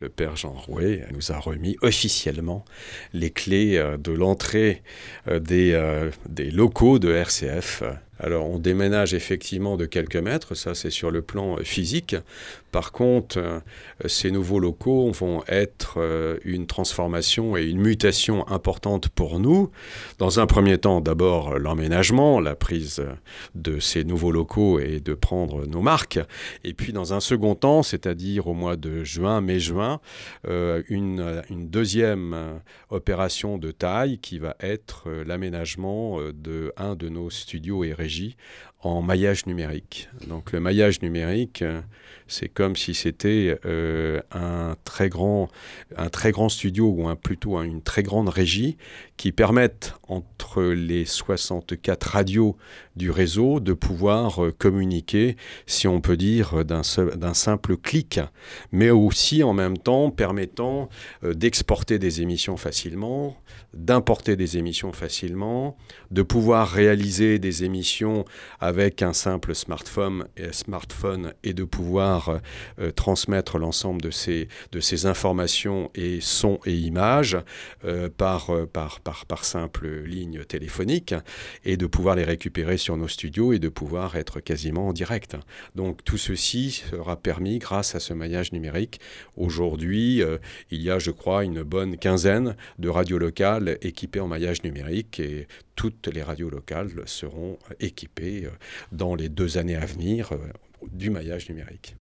Le père Jean Rouet nous a remis officiellement les clés euh, de l'entrée euh, euh, des, locaux de RCF alors on déménage effectivement de quelques mètres, ça c'est sur le plan euh, physique. Par contre, euh, ces nouveaux locaux vont être euh, une transformation et une mutation importante pour nous. Dans un premier temps, d'abord l'emménagement, la prise de ces nouveaux locaux et de prendre nos marques. Et puis dans un second temps, c'est-à-dire au mois de juin, mai-juin, une, deuxième opération de taille qui va être l'aménagement de un de nos studios et en maillage numérique. Donc le maillage numérique, euh, c'est comme si c'était euh, un, très grand, un très grand studio ou un, plutôt une très grande régie qui permettent entre les 64 radios du réseau de pouvoir euh, communiquer, si on peut dire, d'un simple clic, mais aussi en même temps permettant d'exporter des émissions facilement, d'importer des émissions facilement, de pouvoir réaliser des émissions avec un simple smartphone et, smartphone et de pouvoir euh, transmettre l'ensemble de ces, de ces informations et sons et images euh, par, euh, par, par, par simple ligne téléphonique et de pouvoir les récupérer sur nos studios et de pouvoir être quasiment en direct. Donc tout ceci sera permis grâce à ce maillage numérique. Aujourd'hui, il y a, je crois, une bonne quinzaine de radios locales équipées en maillage numérique et toutes les radios locales seront équipées euh, dans les deux années à venir euh, du maillage numérique.